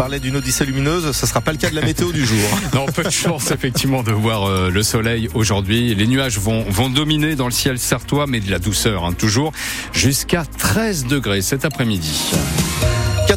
parlais d'une odyssée lumineuse, ce sera pas le cas de la météo du jour. Non, peu de chance effectivement de voir euh, le soleil aujourd'hui. Les nuages vont, vont dominer dans le ciel sartois, mais de la douceur hein, toujours, jusqu'à 13 degrés cet après-midi.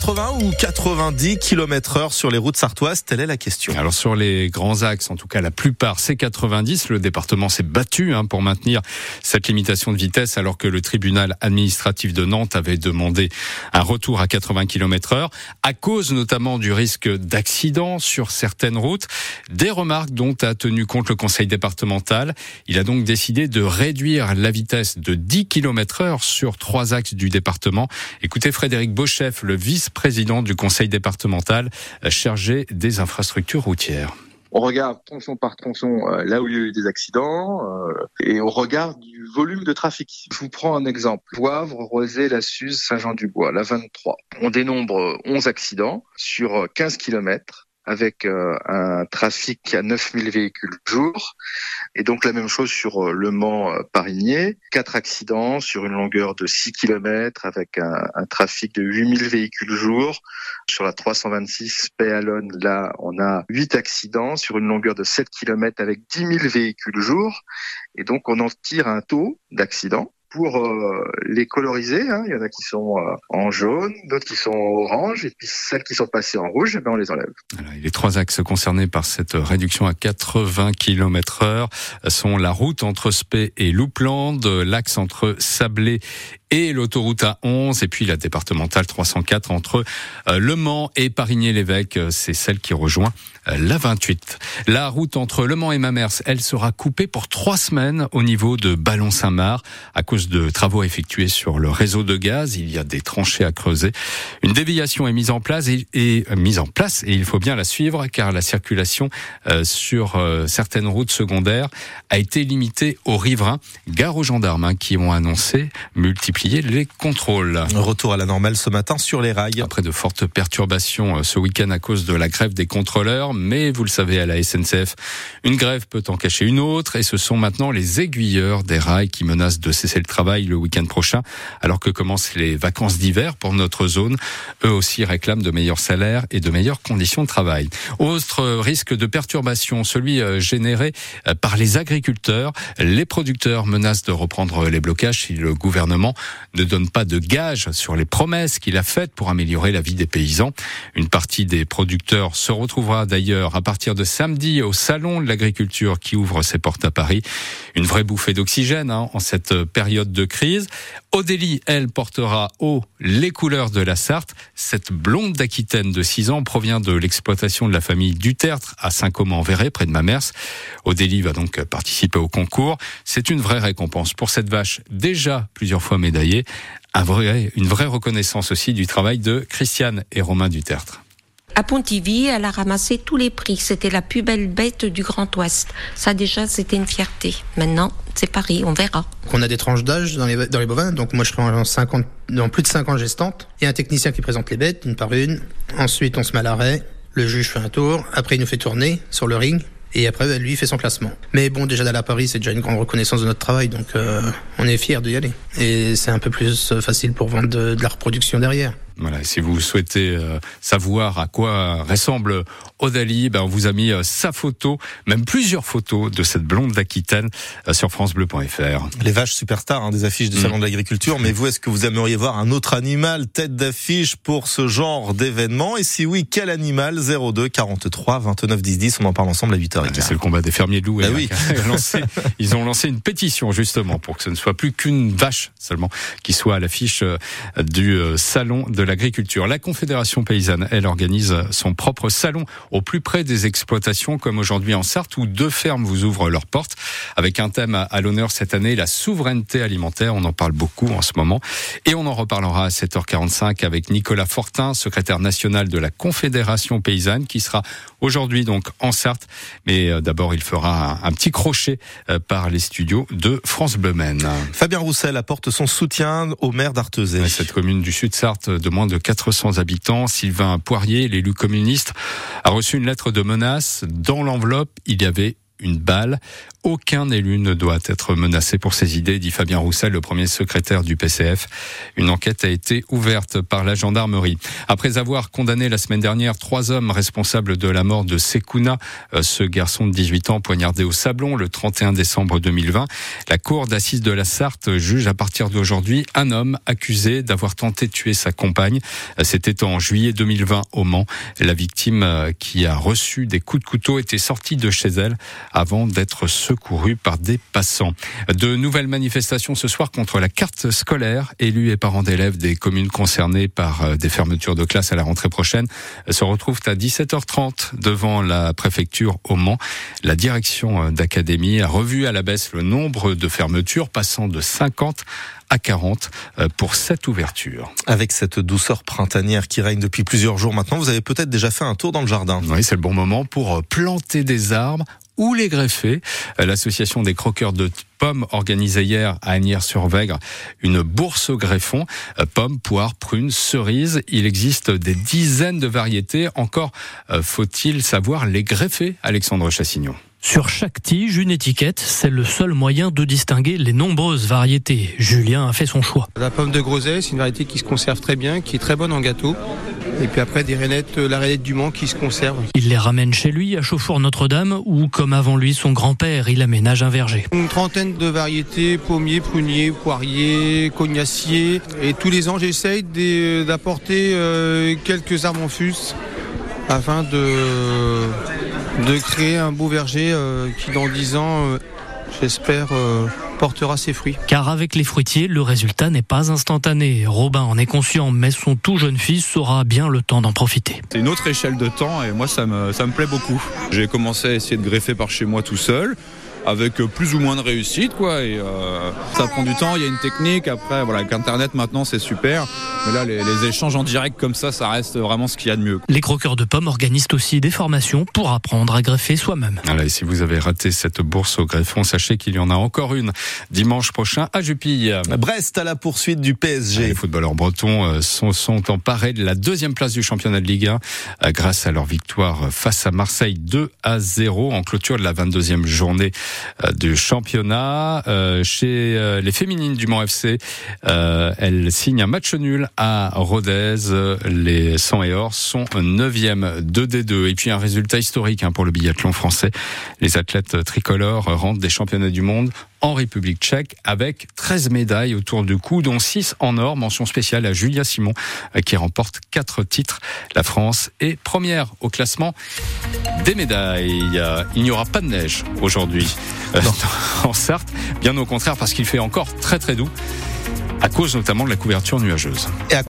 80 ou 90 km heure sur les routes sartoises, telle est la question. Alors sur les grands axes, en tout cas la plupart, c'est 90. Le département s'est battu hein, pour maintenir cette limitation de vitesse alors que le tribunal administratif de Nantes avait demandé un retour à 80 km heure à cause notamment du risque d'accident sur certaines routes. Des remarques dont a tenu compte le conseil départemental. Il a donc décidé de réduire la vitesse de 10 km heure sur trois axes du département. Écoutez Frédéric Beauchef, le vice président du conseil départemental chargé des infrastructures routières. On regarde tronçon par tronçon euh, là où il y a eu des accidents euh, et on regarde du volume de trafic. Je vous prends un exemple. Poivre, Rosé, La Suze, Saint-Jean-du-Bois, la 23. On dénombre 11 accidents sur 15 kilomètres avec euh, un trafic à 9000 véhicules jour. Et donc la même chose sur euh, Le Mans-Parigné. Quatre accidents sur une longueur de 6 km avec un, un trafic de 8000 véhicules jour. Sur la 326 Péalonne, là, on a 8 accidents sur une longueur de 7 km avec 10 000 véhicules jour. Et donc on en tire un taux d'accidents pour euh, les coloriser. Hein. Il y en a qui sont euh, en jaune, d'autres qui sont orange, et puis celles qui sont passées en rouge, eh ben on les enlève. les trois axes concernés par cette réduction à 80 km heure sont la route entre Spey et Louplande, l'axe entre Sablé et l'autoroute A11 et puis la départementale 304 entre euh, Le Mans et Parigné-l'Évêque. C'est celle qui rejoint la 28. La route entre Le Mans et Mamers, elle sera coupée pour trois semaines au niveau de Ballon-Saint-Marc à cause de travaux effectués sur le réseau de gaz. Il y a des tranchées à creuser. Une déviation est mise en place et, et euh, mise en place et il faut bien la suivre car la circulation euh, sur euh, certaines routes secondaires a été limitée aux riverains. Gare aux gendarmes hein, qui ont annoncé multiplier les contrôles. Retour à la normale ce matin sur les rails. Après de fortes perturbations ce week-end à cause de la grève des contrôleurs, mais vous le savez à la SNCF, une grève peut en cacher une autre et ce sont maintenant les aiguilleurs des rails qui menacent de cesser le travail le week-end prochain, alors que commencent les vacances d'hiver pour notre zone. Eux aussi réclament de meilleurs salaires et de meilleures conditions de travail. Autre risque de perturbation, celui euh, généré euh, par les agriculteurs. Les producteurs menacent de reprendre les blocages si le gouvernement ne donne pas de gages sur les promesses qu'il a faites pour améliorer la vie des paysans. Une partie des producteurs se retrouvera d'ailleurs à partir de samedi au salon de l'agriculture qui ouvre ses portes à Paris. Une vraie bouffée d'oxygène hein, en cette période de crise. Odélie, elle, portera haut les couleurs de la Sarthe. Cette blonde d'Aquitaine de 6 ans provient de l'exploitation de la famille Dutertre à Saint-Côme-en-Verret, près de Mamers. Odélie va donc participer au concours. C'est une vraie récompense pour cette vache déjà plusieurs fois médaillée. Un vrai, une vraie reconnaissance aussi du travail de Christiane et Romain Dutertre. À Pontivy, elle a ramassé tous les prix. C'était la plus belle bête du Grand Ouest. Ça déjà, c'était une fierté. Maintenant, c'est Paris, on verra. On a des tranches d'âge dans les, dans les bovins, donc moi je serai en 50, dans plus de 5 ans gestante. Il y a un technicien qui présente les bêtes, une par une. Ensuite, on se met à l'arrêt. Le juge fait un tour. Après, il nous fait tourner sur le ring. Et après, bah, lui, il fait son classement. Mais bon, déjà d'aller à Paris, c'est déjà une grande reconnaissance de notre travail, donc euh, on est fiers d'y aller. Et c'est un peu plus facile pour vendre de, de la reproduction derrière. Voilà, si vous souhaitez euh, savoir à quoi ressemble Odali, ben on vous a mis euh, sa photo, même plusieurs photos de cette blonde d'Aquitaine euh, sur francebleu.fr. Les vaches superstars hein, des affiches du salon de l'agriculture, mais vous est-ce que vous aimeriez voir un autre animal tête d'affiche pour ce genre d'événement? Et si oui, quel animal? 02 43 29 10 10, on en parle ensemble à 8h15. C'est le combat des fermiers de loups. Bah oui. ils ont lancé une pétition justement pour que ce ne soit plus qu'une vache seulement qui soit à l'affiche du salon de l'agriculture. La Confédération paysanne, elle organise son propre salon au plus près des exploitations, comme aujourd'hui en Sarthe, où deux fermes vous ouvrent leurs portes, avec un thème à l'honneur cette année, la souveraineté alimentaire. On en parle beaucoup en ce moment. Et on en reparlera à 7h45 avec Nicolas Fortin, secrétaire national de la Confédération paysanne, qui sera aujourd'hui donc en Sarthe. Mais euh, d'abord, il fera un, petit crochet euh, par les studios de France Bleu. Fabien Roussel apporte son soutien au maire d'Artezé. Cette commune du Sud-Sarthe de moins de 400 habitants, Sylvain Poirier, l'élu communiste, a reçu une lettre de menace. Dans l'enveloppe, il y avait une balle. Aucun élu ne doit être menacé pour ses idées, dit Fabien Roussel, le premier secrétaire du PCF. Une enquête a été ouverte par la gendarmerie. Après avoir condamné la semaine dernière trois hommes responsables de la mort de Sekouna, euh, ce garçon de 18 ans poignardé au Sablon le 31 décembre 2020, la cour d'assises de la Sarthe juge à partir d'aujourd'hui un homme accusé d'avoir tenté de tuer sa compagne. Euh, c'était en juillet 2020 au Mans. La victime euh, qui a reçu des coups de couteau était sortie de chez elle avant d'être secourue par des passants. De nouvelles manifestations ce soir contre la carte scolaire. Élus et parents d'élèves des communes concernées par euh, des fermetures de classe à la rentrée prochaine se retrouvent à 17h30 devant la préfecture au Mans. La direction d'académie a revu à la baisse le nombre de fermetures, passant de 50 à 40 euh, pour cette ouverture. Avec cette douceur printanière qui règne depuis plusieurs jours maintenant, vous avez peut-être déjà fait un tour dans le jardin. Oui, c'est le bon moment pour euh, planter des arbres ou les greffer. Euh, l'association des croqueurs de pommes organisait hier à Agnières-sur-Vègre une bourse au greffon. Pommes, poires, prunes, cerises. Il existe des dizaines de variétés. Encore faut-il savoir les greffer, Alexandre Chassignon? Sur chaque tige, une étiquette, c'est le seul moyen de distinguer les nombreuses variétés. Julien a fait son choix. La pomme de groseille, c'est une variété qui se conserve très bien, qui est très bonne en gâteau. Et puis après, des rainettes, la rainette du Mans qui se conserve. Il les ramène chez lui à Chauffour-Notre-Dame où, comme avant lui, son grand-père, il aménage un verger. Une trentaine de variétés, pommiers, pruniers, poiriers, cognaciers. Et tous les ans, j'essaye d'apporter euh, quelques arbres en fus afin de de créer un beau verger euh, qui dans 10 ans, euh, j'espère, euh, portera ses fruits. Car avec les fruitiers, le résultat n'est pas instantané. Robin en est conscient, mais son tout jeune fils aura bien le temps d'en profiter. C'est une autre échelle de temps et moi ça me, ça me plaît beaucoup. J'ai commencé à essayer de greffer par chez moi tout seul avec plus ou moins de réussite quoi. Et euh, ça prend du temps il y a une technique. Après voilà avec internet maintenant c'est super. Mais là les, les, échanges en direct comme ça ça reste vraiment ce qu'il y a de mieux les croqueurs de pommes organisent aussi des formations pour apprendre à greffer soi-même. Voilà, et si vous avez raté cette bourse au greffon sachez qu'il y en a encore une dimanche prochain à Jupille. Brest à la poursuite du PSG les footballeurs bretons euh, sont, sont emparés de la deuxième place du championnat de Ligue 1 euh, grâce à leur victoire face à Marseille 2 à 0 en clôture de la 22e journée euh, du championnat. Euh, chez euh, les féminines du Mans FC, elles signent un match nul à Rodez. Les 100 et or sont 9e 2D2. Et puis un résultat historique hein, pour le biathlon français. Les athlètes tricolores rentrent des championnats du monde en République tchèque avec 13 médailles autour du cou, dont 6 en or. Mention spéciale à Julia Simon qui remporte 4 titres. La France est première au classement des médailles. Il n'y aura pas de neige aujourd'hui euh, en Sarthe, bien au contraire parce qu'il fait encore très très doux à cause notamment de la couverture nuageuse.